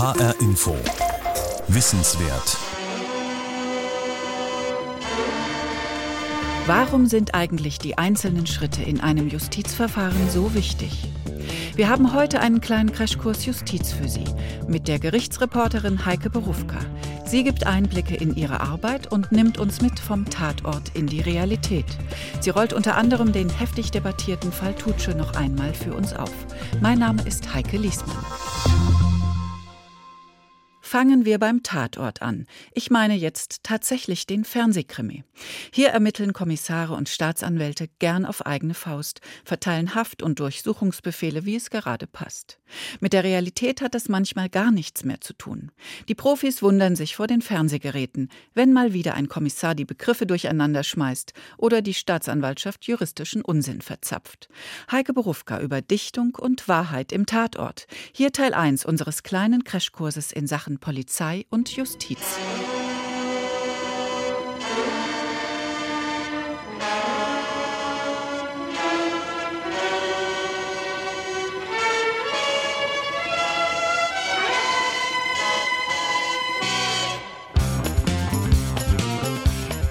HR Info. Wissenswert. Warum sind eigentlich die einzelnen Schritte in einem Justizverfahren so wichtig? Wir haben heute einen kleinen Crashkurs Justiz für Sie mit der Gerichtsreporterin Heike Berufka. Sie gibt Einblicke in ihre Arbeit und nimmt uns mit vom Tatort in die Realität. Sie rollt unter anderem den heftig debattierten Fall Tutsche noch einmal für uns auf. Mein Name ist Heike Liesmann. Fangen wir beim Tatort an. Ich meine jetzt tatsächlich den Fernsehkrimi. Hier ermitteln Kommissare und Staatsanwälte gern auf eigene Faust, verteilen Haft- und Durchsuchungsbefehle, wie es gerade passt. Mit der Realität hat das manchmal gar nichts mehr zu tun. Die Profis wundern sich vor den Fernsehgeräten, wenn mal wieder ein Kommissar die Begriffe durcheinander schmeißt oder die Staatsanwaltschaft juristischen Unsinn verzapft. Heike Berufka über Dichtung und Wahrheit im Tatort. Hier Teil 1 unseres kleinen Crashkurses in Sachen Polizei und Justiz.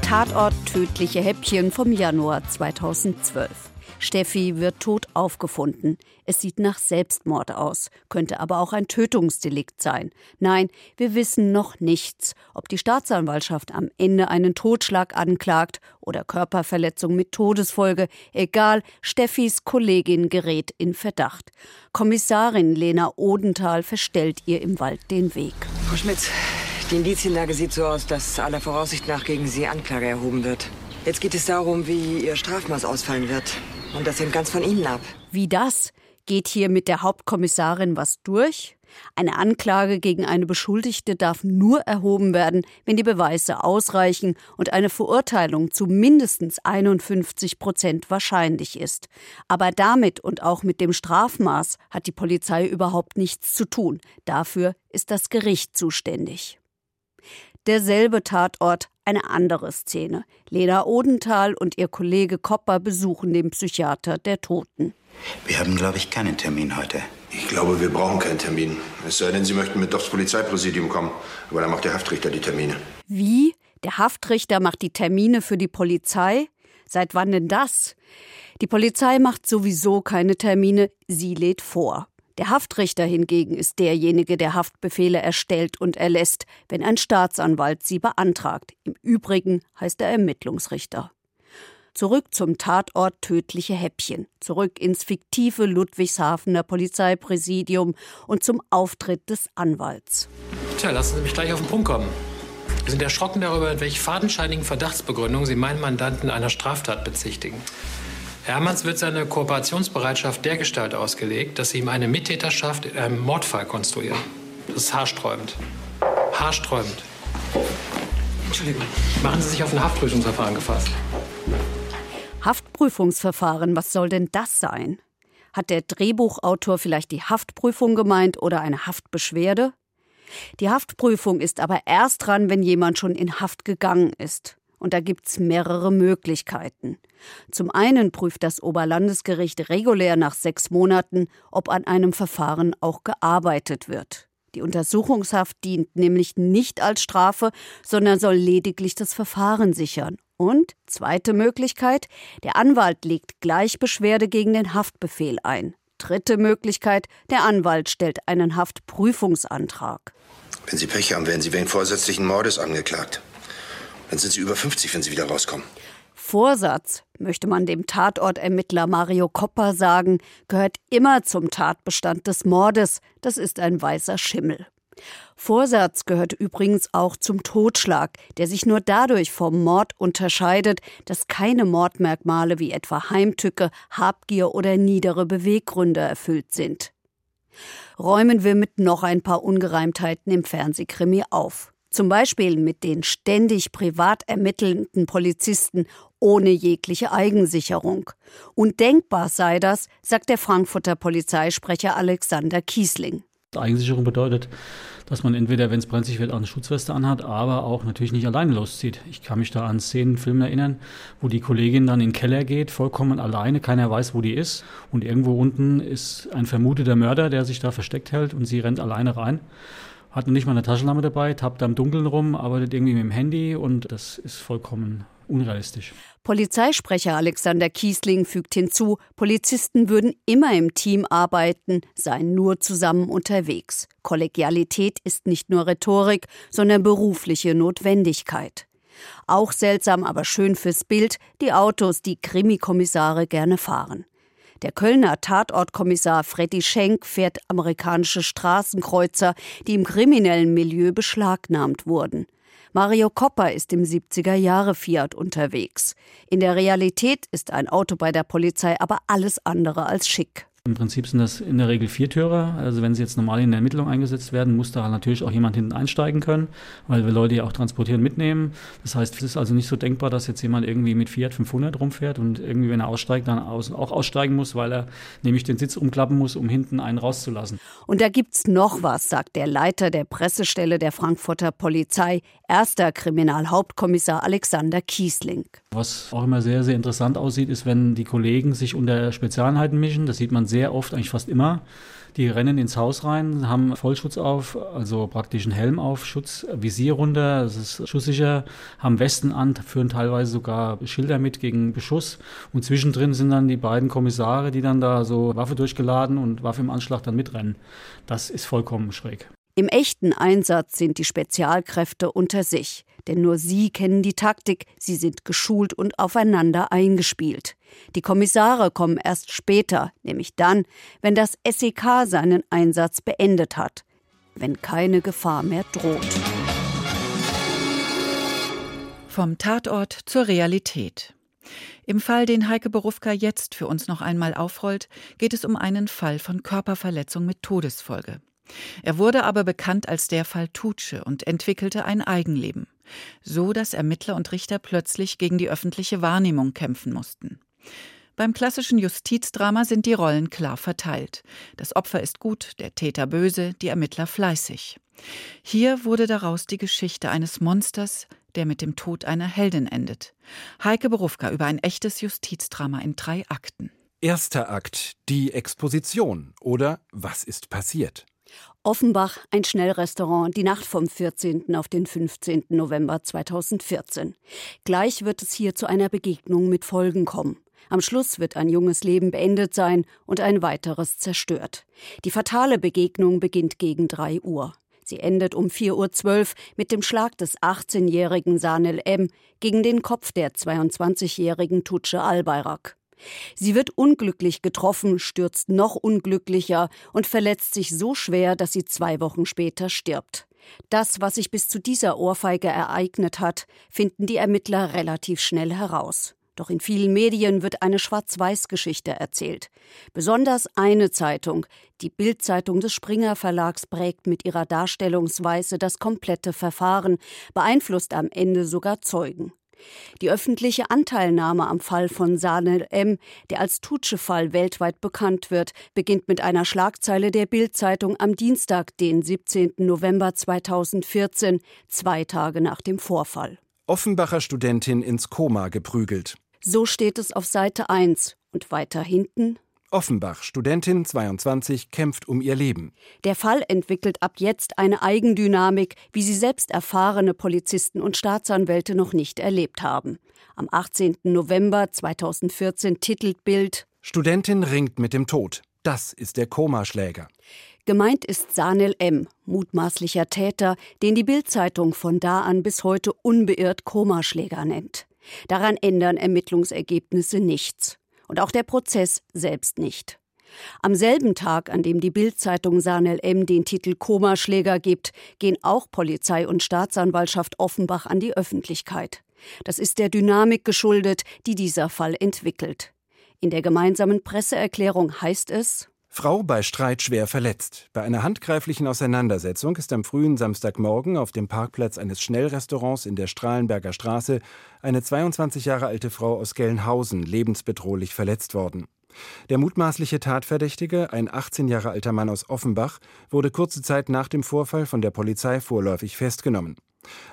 Tatort Tödliche Häppchen vom Januar 2012. Steffi wird tot aufgefunden. Es sieht nach Selbstmord aus, könnte aber auch ein Tötungsdelikt sein. Nein, wir wissen noch nichts, ob die Staatsanwaltschaft am Ende einen Totschlag anklagt oder Körperverletzung mit Todesfolge. Egal, Steffis Kollegin gerät in Verdacht. Kommissarin Lena Odenthal verstellt ihr im Wald den Weg. Frau Schmitz, die Indizienlage sieht so aus, dass aller Voraussicht nach gegen Sie Anklage erhoben wird. Jetzt geht es darum, wie Ihr Strafmaß ausfallen wird. Und das hängt ganz von Ihnen ab. Wie das? Geht hier mit der Hauptkommissarin was durch? Eine Anklage gegen eine Beschuldigte darf nur erhoben werden, wenn die Beweise ausreichen und eine Verurteilung zu mindestens 51 Prozent wahrscheinlich ist. Aber damit und auch mit dem Strafmaß hat die Polizei überhaupt nichts zu tun. Dafür ist das Gericht zuständig. Derselbe Tatort, eine andere Szene. Lena Odenthal und ihr Kollege Kopper besuchen den Psychiater der Toten. Wir haben, glaube ich, keinen Termin heute. Ich glaube, wir brauchen keinen Termin. Es sei denn, Sie möchten mit aufs Polizeipräsidium kommen. Aber dann macht der Haftrichter die Termine. Wie? Der Haftrichter macht die Termine für die Polizei? Seit wann denn das? Die Polizei macht sowieso keine Termine, sie lädt vor. Der Haftrichter hingegen ist derjenige, der Haftbefehle erstellt und erlässt, wenn ein Staatsanwalt sie beantragt. Im Übrigen heißt er Ermittlungsrichter. Zurück zum Tatort tödliche Häppchen, zurück ins fiktive Ludwigshafener Polizeipräsidium und zum Auftritt des Anwalts. Tja, lassen Sie mich gleich auf den Punkt kommen. Wir sind erschrocken darüber, in welch fadenscheinigen Verdachtsbegründungen Sie meinen Mandanten einer Straftat bezichtigen. Hermanns wird seine Kooperationsbereitschaft dergestalt ausgelegt, dass sie ihm eine Mittäterschaft in einem Mordfall konstruieren. Das ist haarsträubend. Haarsträubend. Entschuldigung. Machen Sie sich auf ein Haftprüfungsverfahren gefasst. Haftprüfungsverfahren, was soll denn das sein? Hat der Drehbuchautor vielleicht die Haftprüfung gemeint oder eine Haftbeschwerde? Die Haftprüfung ist aber erst dran, wenn jemand schon in Haft gegangen ist. Und da gibt's mehrere Möglichkeiten. Zum einen prüft das Oberlandesgericht regulär nach sechs Monaten, ob an einem Verfahren auch gearbeitet wird. Die Untersuchungshaft dient nämlich nicht als Strafe, sondern soll lediglich das Verfahren sichern. Und zweite Möglichkeit, der Anwalt legt gleich Beschwerde gegen den Haftbefehl ein. Dritte Möglichkeit, der Anwalt stellt einen Haftprüfungsantrag. Wenn Sie Pech haben, werden Sie wegen vorsätzlichen Mordes angeklagt. Dann sind Sie über 50, wenn Sie wieder rauskommen. Vorsatz, möchte man dem Tatortermittler Mario Kopper sagen, gehört immer zum Tatbestand des Mordes. Das ist ein weißer Schimmel. Vorsatz gehört übrigens auch zum Totschlag, der sich nur dadurch vom Mord unterscheidet, dass keine Mordmerkmale wie etwa Heimtücke, Habgier oder niedere Beweggründe erfüllt sind. Räumen wir mit noch ein paar Ungereimtheiten im Fernsehkrimi auf. Zum Beispiel mit den ständig privat ermittelnden Polizisten ohne jegliche Eigensicherung. Undenkbar sei das, sagt der Frankfurter Polizeisprecher Alexander Kiesling. Eigensicherung bedeutet, dass man entweder, wenn es brenzlig wird, auch eine Schutzweste anhat, aber auch natürlich nicht alleine loszieht. Ich kann mich da an Szenen, Filme erinnern, wo die Kollegin dann in den Keller geht, vollkommen alleine, keiner weiß, wo die ist. Und irgendwo unten ist ein vermuteter Mörder, der sich da versteckt hält und sie rennt alleine rein. Hat nicht mal eine Taschenlampe dabei, tappt da im Dunkeln rum, arbeitet irgendwie mit dem Handy und das ist vollkommen unrealistisch. Polizeisprecher Alexander Kiesling fügt hinzu, Polizisten würden immer im Team arbeiten, seien nur zusammen unterwegs. Kollegialität ist nicht nur Rhetorik, sondern berufliche Notwendigkeit. Auch seltsam, aber schön fürs Bild, die Autos, die Krimikommissare gerne fahren. Der Kölner Tatortkommissar Freddy Schenk fährt amerikanische Straßenkreuzer, die im kriminellen Milieu beschlagnahmt wurden. Mario Kopper ist im 70er Jahre Fiat unterwegs. In der Realität ist ein Auto bei der Polizei aber alles andere als schick. Im Prinzip sind das in der Regel Viertürer. Also wenn sie jetzt normal in der Ermittlung eingesetzt werden, muss da natürlich auch jemand hinten einsteigen können, weil wir Leute ja auch transportieren, mitnehmen. Das heißt, es ist also nicht so denkbar, dass jetzt jemand irgendwie mit Fiat 500 rumfährt und irgendwie, wenn er aussteigt, dann auch aussteigen muss, weil er nämlich den Sitz umklappen muss, um hinten einen rauszulassen. Und da gibt's noch was, sagt der Leiter der Pressestelle der Frankfurter Polizei, erster Kriminalhauptkommissar Alexander Kiesling. Was auch immer sehr, sehr interessant aussieht, ist, wenn die Kollegen sich unter Spezialeinheiten mischen. Das sieht man sehr oft, eigentlich fast immer. Die rennen ins Haus rein, haben Vollschutz auf, also praktisch einen Helm auf, Schutz, Visier runter, das ist schusssicher, haben Westen an, führen teilweise sogar Schilder mit gegen Beschuss. Und zwischendrin sind dann die beiden Kommissare, die dann da so Waffe durchgeladen und Waffe im Anschlag dann mitrennen. Das ist vollkommen schräg. Im echten Einsatz sind die Spezialkräfte unter sich, denn nur sie kennen die Taktik, sie sind geschult und aufeinander eingespielt. Die Kommissare kommen erst später, nämlich dann, wenn das SEK seinen Einsatz beendet hat, wenn keine Gefahr mehr droht. Vom Tatort zur Realität. Im Fall, den Heike Berufka jetzt für uns noch einmal aufrollt, geht es um einen Fall von Körperverletzung mit Todesfolge. Er wurde aber bekannt als der Fall Tutsche und entwickelte ein Eigenleben, so dass Ermittler und Richter plötzlich gegen die öffentliche Wahrnehmung kämpfen mussten. Beim klassischen Justizdrama sind die Rollen klar verteilt. Das Opfer ist gut, der Täter böse, die Ermittler fleißig. Hier wurde daraus die Geschichte eines Monsters, der mit dem Tod einer Heldin endet. Heike Berufka über ein echtes Justizdrama in drei Akten. Erster Akt, die Exposition oder Was ist passiert? Offenbach, ein Schnellrestaurant, die Nacht vom 14. auf den 15. November 2014. Gleich wird es hier zu einer Begegnung mit Folgen kommen. Am Schluss wird ein junges Leben beendet sein und ein weiteres zerstört. Die fatale Begegnung beginnt gegen 3 Uhr. Sie endet um 4.12 Uhr mit dem Schlag des 18-jährigen Sanel M. gegen den Kopf der 22-jährigen Tutsche Albayrak. Sie wird unglücklich getroffen, stürzt noch unglücklicher und verletzt sich so schwer, dass sie zwei Wochen später stirbt. Das, was sich bis zu dieser Ohrfeige ereignet hat, finden die Ermittler relativ schnell heraus. Doch in vielen Medien wird eine Schwarz-Weiß-Geschichte erzählt. Besonders eine Zeitung, die Bild-Zeitung des Springer Verlags, prägt mit ihrer Darstellungsweise das komplette Verfahren, beeinflusst am Ende sogar Zeugen. Die öffentliche Anteilnahme am Fall von Sanel M., der als Tutsche-Fall weltweit bekannt wird, beginnt mit einer Schlagzeile der Bild-Zeitung am Dienstag, den 17. November 2014, zwei Tage nach dem Vorfall. Offenbacher Studentin ins Koma geprügelt. So steht es auf Seite 1 und weiter hinten Offenbach, Studentin 22, kämpft um ihr Leben. Der Fall entwickelt ab jetzt eine Eigendynamik, wie sie selbst erfahrene Polizisten und Staatsanwälte noch nicht erlebt haben. Am 18. November 2014 titelt Bild Studentin ringt mit dem Tod. Das ist der Komaschläger. Gemeint ist Sanel M., mutmaßlicher Täter, den die Bild-Zeitung von da an bis heute unbeirrt Komaschläger nennt. Daran ändern Ermittlungsergebnisse nichts und auch der Prozess selbst nicht. Am selben Tag, an dem die Bild-Zeitung Sanel M den Titel Komaschläger gibt, gehen auch Polizei und Staatsanwaltschaft Offenbach an die Öffentlichkeit. Das ist der Dynamik geschuldet, die dieser Fall entwickelt. In der gemeinsamen Presseerklärung heißt es Frau bei Streit schwer verletzt. Bei einer handgreiflichen Auseinandersetzung ist am frühen Samstagmorgen auf dem Parkplatz eines Schnellrestaurants in der Strahlenberger Straße eine 22 Jahre alte Frau aus Gelnhausen lebensbedrohlich verletzt worden. Der mutmaßliche Tatverdächtige, ein 18 Jahre alter Mann aus Offenbach, wurde kurze Zeit nach dem Vorfall von der Polizei vorläufig festgenommen.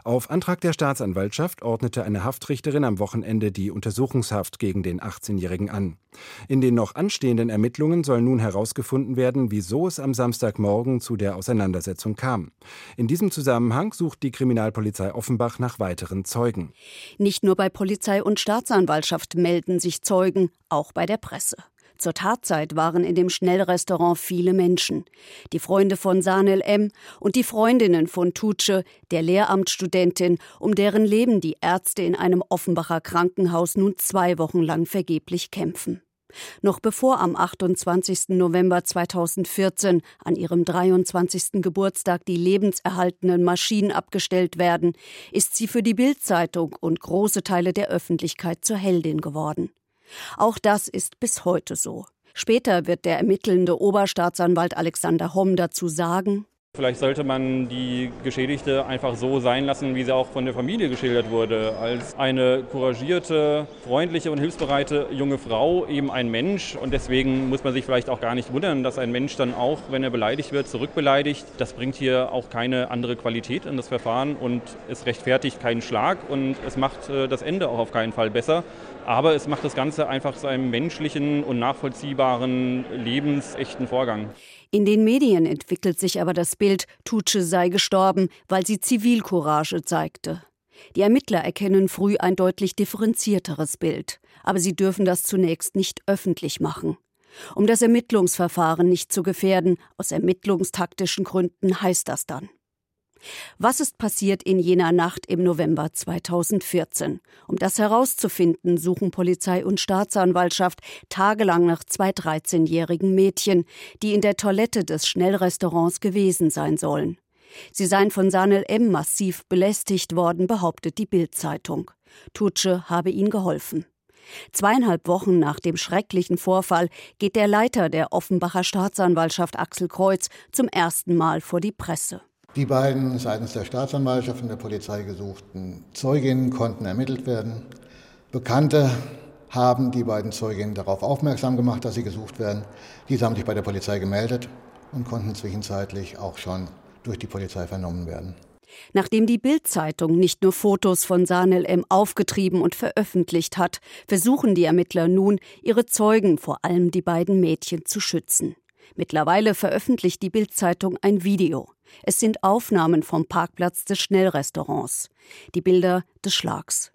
Auf Antrag der Staatsanwaltschaft ordnete eine Haftrichterin am Wochenende die Untersuchungshaft gegen den 18-Jährigen an. In den noch anstehenden Ermittlungen soll nun herausgefunden werden, wieso es am Samstagmorgen zu der Auseinandersetzung kam. In diesem Zusammenhang sucht die Kriminalpolizei Offenbach nach weiteren Zeugen. Nicht nur bei Polizei und Staatsanwaltschaft melden sich Zeugen, auch bei der Presse. Zur Tatzeit waren in dem Schnellrestaurant viele Menschen. Die Freunde von Sanel M. und die Freundinnen von Tutsche, der Lehramtsstudentin, um deren Leben die Ärzte in einem Offenbacher Krankenhaus nun zwei Wochen lang vergeblich kämpfen. Noch bevor am 28. November 2014 an ihrem 23. Geburtstag die lebenserhaltenden Maschinen abgestellt werden, ist sie für die Bildzeitung und große Teile der Öffentlichkeit zur Heldin geworden. Auch das ist bis heute so. Später wird der ermittelnde Oberstaatsanwalt Alexander Homm dazu sagen, Vielleicht sollte man die Geschädigte einfach so sein lassen, wie sie auch von der Familie geschildert wurde, als eine couragierte, freundliche und hilfsbereite junge Frau, eben ein Mensch. Und deswegen muss man sich vielleicht auch gar nicht wundern, dass ein Mensch dann auch, wenn er beleidigt wird, zurückbeleidigt. Das bringt hier auch keine andere Qualität in das Verfahren und es rechtfertigt keinen Schlag und es macht äh, das Ende auch auf keinen Fall besser. Aber es macht das Ganze einfach zu einem menschlichen und nachvollziehbaren, lebensechten Vorgang. In den Medien entwickelt sich aber das Bild, Tutsche sei gestorben, weil sie Zivilcourage zeigte. Die Ermittler erkennen früh ein deutlich differenzierteres Bild, aber sie dürfen das zunächst nicht öffentlich machen. Um das Ermittlungsverfahren nicht zu gefährden, aus ermittlungstaktischen Gründen heißt das dann. Was ist passiert in jener Nacht im November 2014? Um das herauszufinden, suchen Polizei und Staatsanwaltschaft tagelang nach zwei 13-jährigen Mädchen, die in der Toilette des Schnellrestaurants gewesen sein sollen. Sie seien von Sanel M. massiv belästigt worden, behauptet die Bild-Zeitung. Tutsche habe ihnen geholfen. Zweieinhalb Wochen nach dem schrecklichen Vorfall geht der Leiter der Offenbacher Staatsanwaltschaft Axel Kreuz zum ersten Mal vor die Presse. Die beiden seitens der Staatsanwaltschaft und der Polizei gesuchten Zeuginnen konnten ermittelt werden. Bekannte haben die beiden Zeuginnen darauf aufmerksam gemacht, dass sie gesucht werden. Diese haben sich bei der Polizei gemeldet und konnten zwischenzeitlich auch schon durch die Polizei vernommen werden. Nachdem die Bild-Zeitung nicht nur Fotos von Sanel M. aufgetrieben und veröffentlicht hat, versuchen die Ermittler nun, ihre Zeugen, vor allem die beiden Mädchen, zu schützen. Mittlerweile veröffentlicht die Bild-Zeitung ein Video. Es sind Aufnahmen vom Parkplatz des Schnellrestaurants. Die Bilder des Schlags.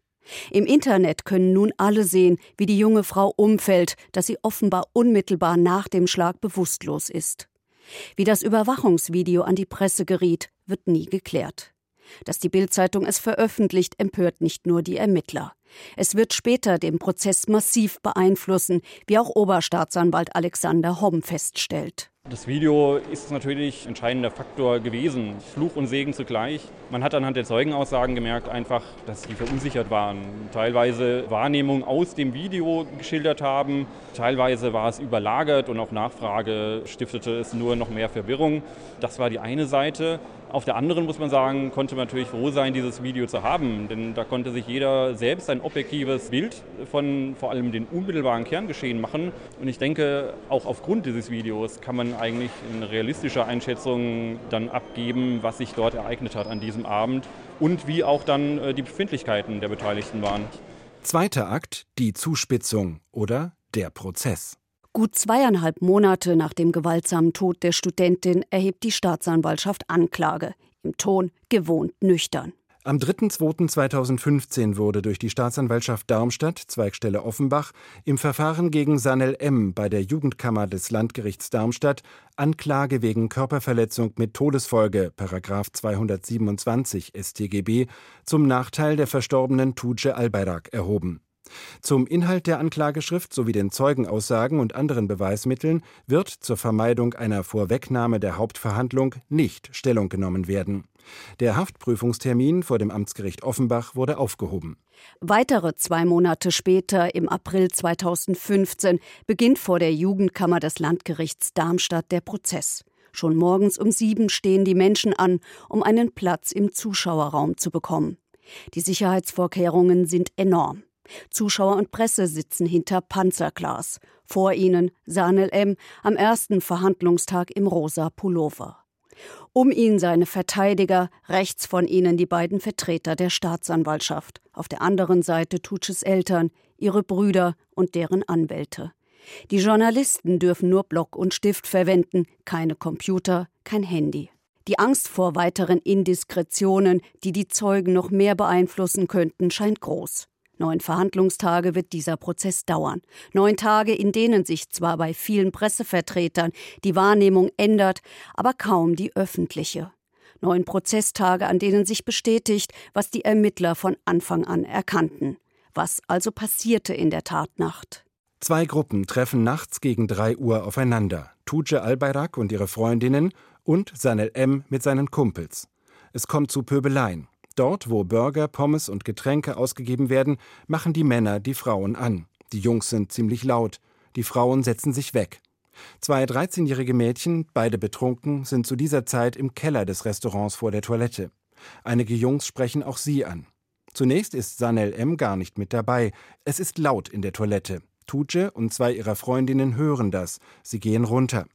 Im Internet können nun alle sehen, wie die junge Frau umfällt, dass sie offenbar unmittelbar nach dem Schlag bewusstlos ist. Wie das Überwachungsvideo an die Presse geriet, wird nie geklärt. Dass die Bildzeitung es veröffentlicht, empört nicht nur die Ermittler. Es wird später den Prozess massiv beeinflussen, wie auch Oberstaatsanwalt Alexander Homm feststellt. Das Video ist natürlich entscheidender Faktor gewesen, Fluch und Segen zugleich. Man hat anhand der Zeugenaussagen gemerkt einfach, dass sie verunsichert waren. Teilweise Wahrnehmungen aus dem Video geschildert haben, teilweise war es überlagert und auf Nachfrage stiftete es nur noch mehr Verwirrung. Das war die eine Seite. Auf der anderen muss man sagen, konnte man natürlich froh sein, dieses Video zu haben, denn da konnte sich jeder selbst ein objektives Bild von vor allem den unmittelbaren Kerngeschehen machen. Und ich denke, auch aufgrund dieses Videos kann man eigentlich eine realistische Einschätzung dann abgeben, was sich dort ereignet hat an diesem Abend und wie auch dann äh, die Befindlichkeiten der Beteiligten waren. Zweiter Akt, die Zuspitzung oder der Prozess. Gut zweieinhalb Monate nach dem gewaltsamen Tod der Studentin erhebt die Staatsanwaltschaft Anklage. Im Ton gewohnt nüchtern. Am 3.2.2015 wurde durch die Staatsanwaltschaft Darmstadt, Zweigstelle Offenbach, im Verfahren gegen Sanel M. bei der Jugendkammer des Landgerichts Darmstadt Anklage wegen Körperverletzung mit Todesfolge, Paragraf 227 StGB, zum Nachteil der verstorbenen Tuce Albayrak erhoben. Zum Inhalt der Anklageschrift sowie den Zeugenaussagen und anderen Beweismitteln wird zur Vermeidung einer Vorwegnahme der Hauptverhandlung nicht Stellung genommen werden. Der Haftprüfungstermin vor dem Amtsgericht Offenbach wurde aufgehoben. Weitere zwei Monate später, im April 2015, beginnt vor der Jugendkammer des Landgerichts Darmstadt der Prozess. Schon morgens um sieben stehen die Menschen an, um einen Platz im Zuschauerraum zu bekommen. Die Sicherheitsvorkehrungen sind enorm. Zuschauer und Presse sitzen hinter Panzerglas. Vor ihnen Sanel M. am ersten Verhandlungstag im rosa Pullover. Um ihn seine Verteidiger, rechts von ihnen die beiden Vertreter der Staatsanwaltschaft, auf der anderen Seite Tutsches Eltern, ihre Brüder und deren Anwälte. Die Journalisten dürfen nur Block und Stift verwenden, keine Computer, kein Handy. Die Angst vor weiteren Indiskretionen, die die Zeugen noch mehr beeinflussen könnten, scheint groß. Neun Verhandlungstage wird dieser Prozess dauern. Neun Tage, in denen sich zwar bei vielen Pressevertretern die Wahrnehmung ändert, aber kaum die öffentliche. Neun Prozesstage, an denen sich bestätigt, was die Ermittler von Anfang an erkannten. Was also passierte in der Tatnacht? Zwei Gruppen treffen nachts gegen drei Uhr aufeinander. Tuce Albayrak und ihre Freundinnen und Sanel M. mit seinen Kumpels. Es kommt zu Pöbeleien. Dort, wo Burger, Pommes und Getränke ausgegeben werden, machen die Männer die Frauen an. Die Jungs sind ziemlich laut. Die Frauen setzen sich weg. Zwei 13-jährige Mädchen, beide betrunken, sind zu dieser Zeit im Keller des Restaurants vor der Toilette. Einige Jungs sprechen auch sie an. Zunächst ist Sanel M. gar nicht mit dabei. Es ist laut in der Toilette. Tuce und zwei ihrer Freundinnen hören das. Sie gehen runter.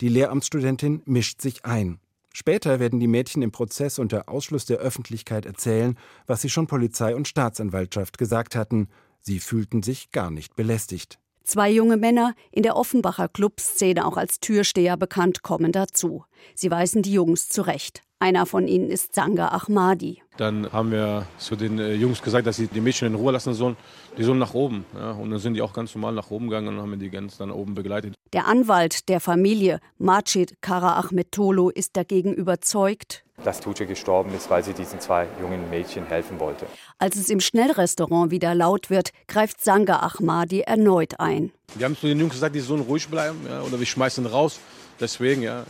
Die Lehramtsstudentin mischt sich ein. Später werden die Mädchen im Prozess unter Ausschluss der Öffentlichkeit erzählen, was sie schon Polizei und Staatsanwaltschaft gesagt hatten. Sie fühlten sich gar nicht belästigt. Zwei junge Männer, in der Offenbacher Clubszene auch als Türsteher bekannt, kommen dazu. Sie weisen die Jungs zurecht. Einer von ihnen ist Sanga Ahmadi. Dann haben wir zu den äh, Jungs gesagt, dass sie die Mädchen in Ruhe lassen sollen. Die sollen nach oben. Ja, und dann sind die auch ganz normal nach oben gegangen und haben die ganz dann oben begleitet. Der Anwalt der Familie, Majid Kara Ahmed Tolo, ist dagegen überzeugt, dass Tuce gestorben ist, weil sie diesen zwei jungen Mädchen helfen wollte. Als es im Schnellrestaurant wieder laut wird, greift Sanga Ahmadi erneut ein. Wir haben zu den Jungs gesagt, die sollen ruhig bleiben ja, oder wir schmeißen raus. Deswegen, ja,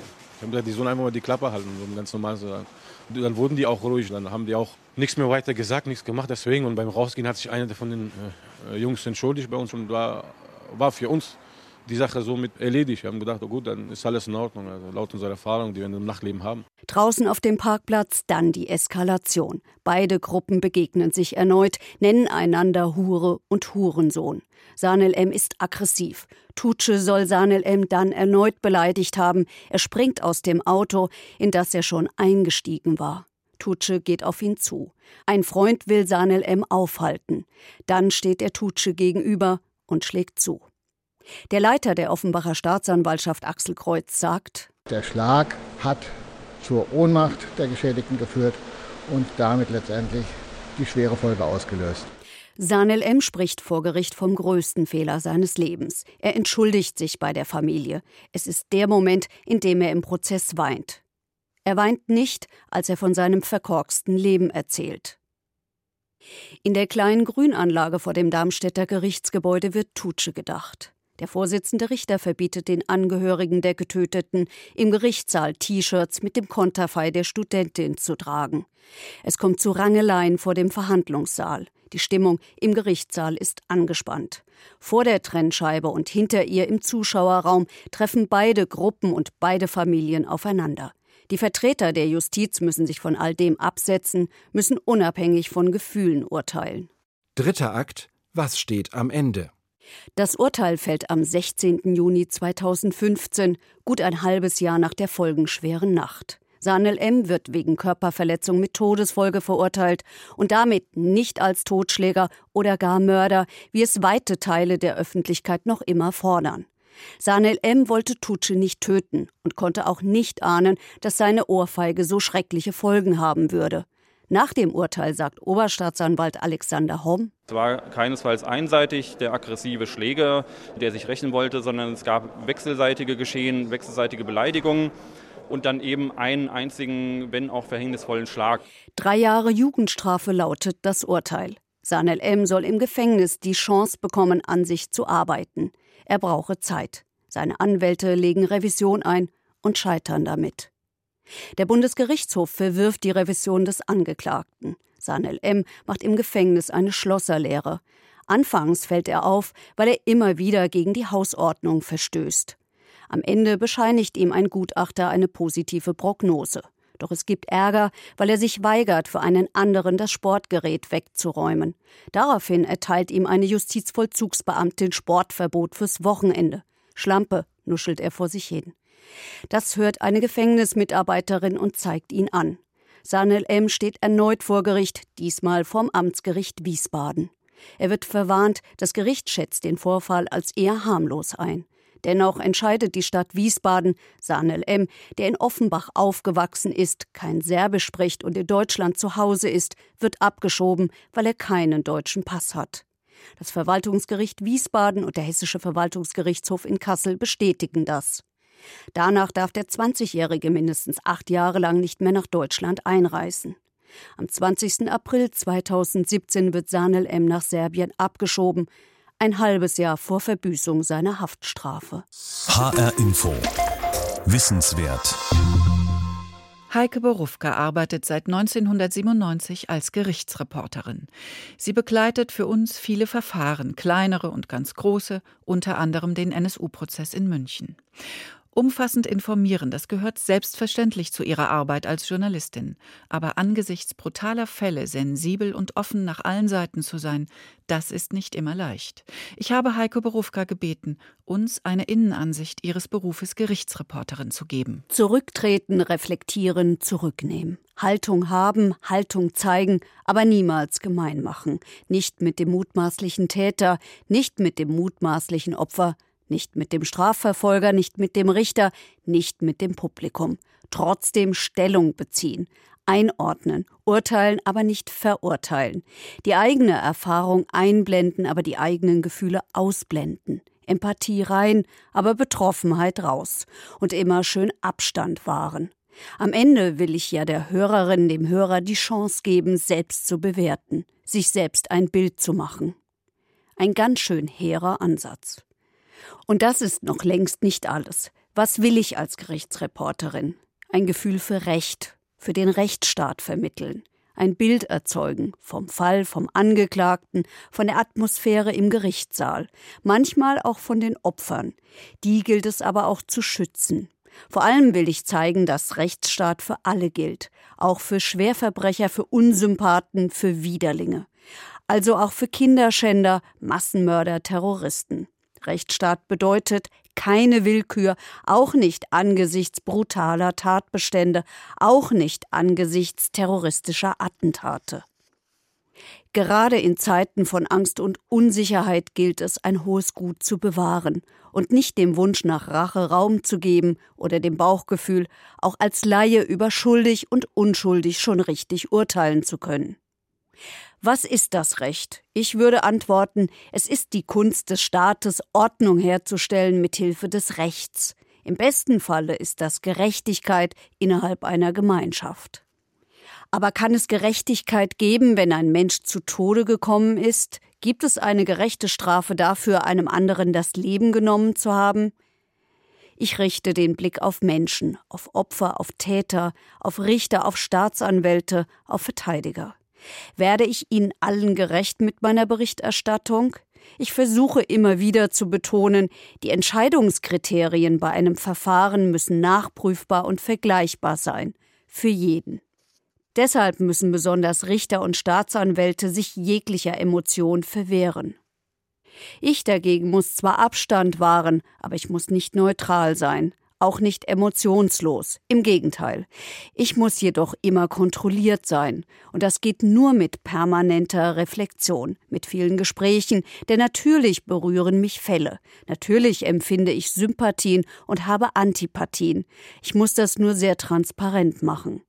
ich habe gesagt, die sollen einfach mal die Klappe halten, um ganz normal zu sagen. Dann wurden die auch ruhig, dann haben die auch nichts mehr weiter gesagt, nichts gemacht. Deswegen, und beim Rausgehen hat sich einer von den äh, Jungs entschuldigt bei uns und war, war für uns die Sache somit erledigt. Wir haben gedacht, oh gut, dann ist alles in Ordnung. Also laut unserer Erfahrung, die wir im Nachtleben haben. Draußen auf dem Parkplatz dann die Eskalation. Beide Gruppen begegnen sich erneut, nennen einander Hure und Hurensohn. Sanel M. ist aggressiv. Tutsche soll Sanel M. dann erneut beleidigt haben. Er springt aus dem Auto, in das er schon eingestiegen war. Tutsche geht auf ihn zu. Ein Freund will Sanel M. aufhalten. Dann steht er Tutsche gegenüber und schlägt zu. Der Leiter der Offenbacher Staatsanwaltschaft Axel Kreuz sagt, der Schlag hat zur Ohnmacht der Geschädigten geführt und damit letztendlich die schwere Folge ausgelöst. Sanel M. spricht vor Gericht vom größten Fehler seines Lebens. Er entschuldigt sich bei der Familie. Es ist der Moment, in dem er im Prozess weint. Er weint nicht, als er von seinem verkorksten Leben erzählt. In der kleinen Grünanlage vor dem Darmstädter Gerichtsgebäude wird Tutsche gedacht. Der Vorsitzende Richter verbietet den Angehörigen der Getöteten, im Gerichtssaal T-Shirts mit dem Konterfei der Studentin zu tragen. Es kommt zu Rangeleien vor dem Verhandlungssaal. Die Stimmung im Gerichtssaal ist angespannt. Vor der Trennscheibe und hinter ihr im Zuschauerraum treffen beide Gruppen und beide Familien aufeinander. Die Vertreter der Justiz müssen sich von all dem absetzen, müssen unabhängig von Gefühlen urteilen. Dritter Akt Was steht am Ende? Das Urteil fällt am 16. Juni 2015, gut ein halbes Jahr nach der folgenschweren Nacht. Sanel M. wird wegen Körperverletzung mit Todesfolge verurteilt und damit nicht als Totschläger oder gar Mörder, wie es weite Teile der Öffentlichkeit noch immer fordern. Sanel M. wollte Tutsche nicht töten und konnte auch nicht ahnen, dass seine Ohrfeige so schreckliche Folgen haben würde. Nach dem Urteil sagt Oberstaatsanwalt Alexander Homm, es war keinesfalls einseitig der aggressive Schläger, der sich rächen wollte, sondern es gab wechselseitige Geschehen, wechselseitige Beleidigungen und dann eben einen einzigen, wenn auch verhängnisvollen Schlag. Drei Jahre Jugendstrafe lautet das Urteil. Sanel M. soll im Gefängnis die Chance bekommen, an sich zu arbeiten. Er brauche Zeit. Seine Anwälte legen Revision ein und scheitern damit. Der Bundesgerichtshof verwirft die Revision des Angeklagten. Sanel M. macht im Gefängnis eine Schlosserlehre. Anfangs fällt er auf, weil er immer wieder gegen die Hausordnung verstößt. Am Ende bescheinigt ihm ein Gutachter eine positive Prognose. Doch es gibt Ärger, weil er sich weigert, für einen anderen das Sportgerät wegzuräumen. Daraufhin erteilt ihm eine Justizvollzugsbeamtin Sportverbot fürs Wochenende. Schlampe, nuschelt er vor sich hin. Das hört eine Gefängnismitarbeiterin und zeigt ihn an. Sanel M. steht erneut vor Gericht, diesmal vom Amtsgericht Wiesbaden. Er wird verwarnt, das Gericht schätzt den Vorfall als eher harmlos ein. Dennoch entscheidet die Stadt Wiesbaden, Sanel M., der in Offenbach aufgewachsen ist, kein Serbisch spricht und in Deutschland zu Hause ist, wird abgeschoben, weil er keinen deutschen Pass hat. Das Verwaltungsgericht Wiesbaden und der Hessische Verwaltungsgerichtshof in Kassel bestätigen das. Danach darf der 20-Jährige mindestens acht Jahre lang nicht mehr nach Deutschland einreisen. Am 20. April 2017 wird Sanel M. nach Serbien abgeschoben, ein halbes Jahr vor Verbüßung seiner Haftstrafe. HR Info. Wissenswert. Heike Borufka arbeitet seit 1997 als Gerichtsreporterin. Sie begleitet für uns viele Verfahren, kleinere und ganz große, unter anderem den NSU-Prozess in München. Umfassend informieren, das gehört selbstverständlich zu ihrer Arbeit als Journalistin. Aber angesichts brutaler Fälle sensibel und offen nach allen Seiten zu sein, das ist nicht immer leicht. Ich habe Heiko Berufka gebeten, uns eine Innenansicht ihres Berufes Gerichtsreporterin zu geben. Zurücktreten, reflektieren, zurücknehmen. Haltung haben, Haltung zeigen, aber niemals gemein machen. Nicht mit dem mutmaßlichen Täter, nicht mit dem mutmaßlichen Opfer, nicht mit dem Strafverfolger, nicht mit dem Richter, nicht mit dem Publikum. Trotzdem Stellung beziehen, einordnen, urteilen, aber nicht verurteilen. Die eigene Erfahrung einblenden, aber die eigenen Gefühle ausblenden. Empathie rein, aber Betroffenheit raus. Und immer schön Abstand wahren. Am Ende will ich ja der Hörerin, dem Hörer die Chance geben, selbst zu bewerten, sich selbst ein Bild zu machen. Ein ganz schön hehrer Ansatz. Und das ist noch längst nicht alles. Was will ich als Gerichtsreporterin? Ein Gefühl für Recht, für den Rechtsstaat vermitteln, ein Bild erzeugen vom Fall, vom Angeklagten, von der Atmosphäre im Gerichtssaal, manchmal auch von den Opfern. Die gilt es aber auch zu schützen. Vor allem will ich zeigen, dass Rechtsstaat für alle gilt, auch für Schwerverbrecher, für Unsympathen, für Widerlinge. Also auch für Kinderschänder, Massenmörder, Terroristen. Rechtsstaat bedeutet keine Willkür, auch nicht angesichts brutaler Tatbestände, auch nicht angesichts terroristischer Attentate. Gerade in Zeiten von Angst und Unsicherheit gilt es, ein hohes Gut zu bewahren und nicht dem Wunsch nach Rache Raum zu geben oder dem Bauchgefühl, auch als Laie über schuldig und unschuldig schon richtig urteilen zu können. Was ist das Recht? Ich würde antworten, es ist die Kunst des Staates, Ordnung herzustellen mit Hilfe des Rechts. Im besten Falle ist das Gerechtigkeit innerhalb einer Gemeinschaft. Aber kann es Gerechtigkeit geben, wenn ein Mensch zu Tode gekommen ist? Gibt es eine gerechte Strafe dafür, einem anderen das Leben genommen zu haben? Ich richte den Blick auf Menschen, auf Opfer, auf Täter, auf Richter, auf Staatsanwälte, auf Verteidiger. Werde ich Ihnen allen gerecht mit meiner Berichterstattung? Ich versuche immer wieder zu betonen, die Entscheidungskriterien bei einem Verfahren müssen nachprüfbar und vergleichbar sein. Für jeden. Deshalb müssen besonders Richter und Staatsanwälte sich jeglicher Emotion verwehren. Ich dagegen muss zwar Abstand wahren, aber ich muss nicht neutral sein auch nicht emotionslos. Im Gegenteil. Ich muss jedoch immer kontrolliert sein. Und das geht nur mit permanenter Reflexion, mit vielen Gesprächen, denn natürlich berühren mich Fälle. Natürlich empfinde ich Sympathien und habe Antipathien. Ich muss das nur sehr transparent machen.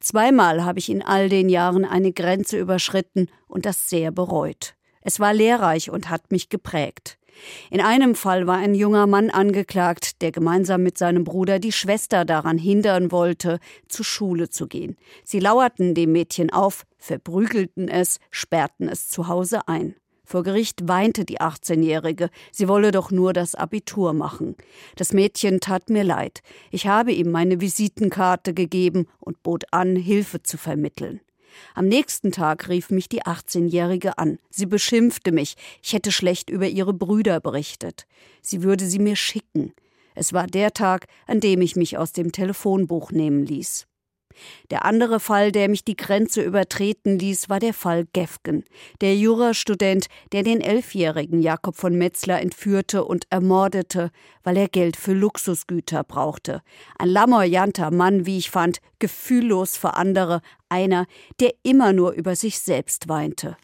Zweimal habe ich in all den Jahren eine Grenze überschritten und das sehr bereut. Es war lehrreich und hat mich geprägt. In einem Fall war ein junger Mann angeklagt, der gemeinsam mit seinem Bruder die Schwester daran hindern wollte, zur Schule zu gehen. Sie lauerten dem Mädchen auf, verprügelten es, sperrten es zu Hause ein. Vor Gericht weinte die 18-Jährige, sie wolle doch nur das Abitur machen. Das Mädchen tat mir leid. Ich habe ihm meine Visitenkarte gegeben und bot an, Hilfe zu vermitteln. Am nächsten Tag rief mich die 18-Jährige an. Sie beschimpfte mich, ich hätte schlecht über ihre Brüder berichtet. Sie würde sie mir schicken. Es war der Tag, an dem ich mich aus dem Telefonbuch nehmen ließ. Der andere Fall, der mich die Grenze übertreten ließ, war der Fall Gefgen, der Jurastudent, der den elfjährigen Jakob von Metzler entführte und ermordete, weil er Geld für Luxusgüter brauchte. Ein lamoyanter Mann, wie ich fand, gefühllos für andere, einer, der immer nur über sich selbst weinte.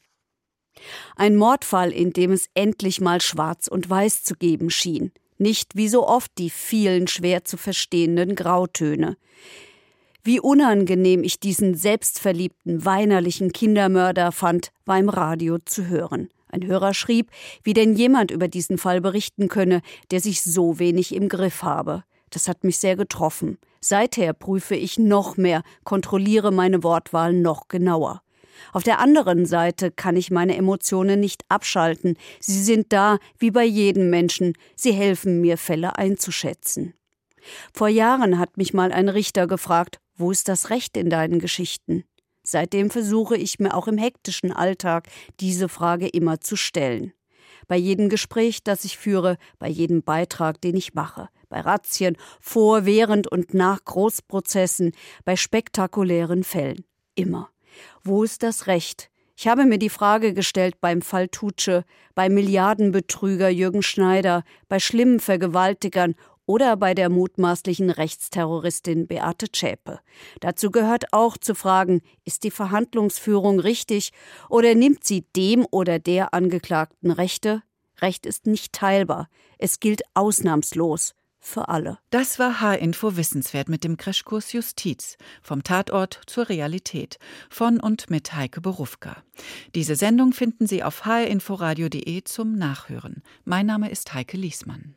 Ein Mordfall, in dem es endlich mal schwarz und weiß zu geben schien, nicht wie so oft die vielen schwer zu verstehenden Grautöne. Wie unangenehm ich diesen selbstverliebten, weinerlichen Kindermörder fand, war im Radio zu hören. Ein Hörer schrieb, wie denn jemand über diesen Fall berichten könne, der sich so wenig im Griff habe. Das hat mich sehr getroffen. Seither prüfe ich noch mehr, kontrolliere meine Wortwahl noch genauer. Auf der anderen Seite kann ich meine Emotionen nicht abschalten. Sie sind da, wie bei jedem Menschen. Sie helfen mir, Fälle einzuschätzen. Vor Jahren hat mich mal ein Richter gefragt, wo ist das Recht in deinen Geschichten? Seitdem versuche ich mir auch im hektischen Alltag diese Frage immer zu stellen. Bei jedem Gespräch, das ich führe, bei jedem Beitrag, den ich mache, bei Razzien, vor, während und nach Großprozessen, bei spektakulären Fällen. Immer. Wo ist das Recht? Ich habe mir die Frage gestellt beim Fall Tutsche, bei Milliardenbetrüger Jürgen Schneider, bei schlimmen Vergewaltigern oder bei der mutmaßlichen Rechtsterroristin Beate Zschäpe. Dazu gehört auch zu fragen, ist die Verhandlungsführung richtig oder nimmt sie dem oder der Angeklagten Rechte? Recht ist nicht teilbar. Es gilt ausnahmslos für alle. Das war H-Info Wissenswert mit dem Crashkurs Justiz. Vom Tatort zur Realität. Von und mit Heike Berufka. Diese Sendung finden Sie auf hinforadio.de zum Nachhören. Mein Name ist Heike Liesmann.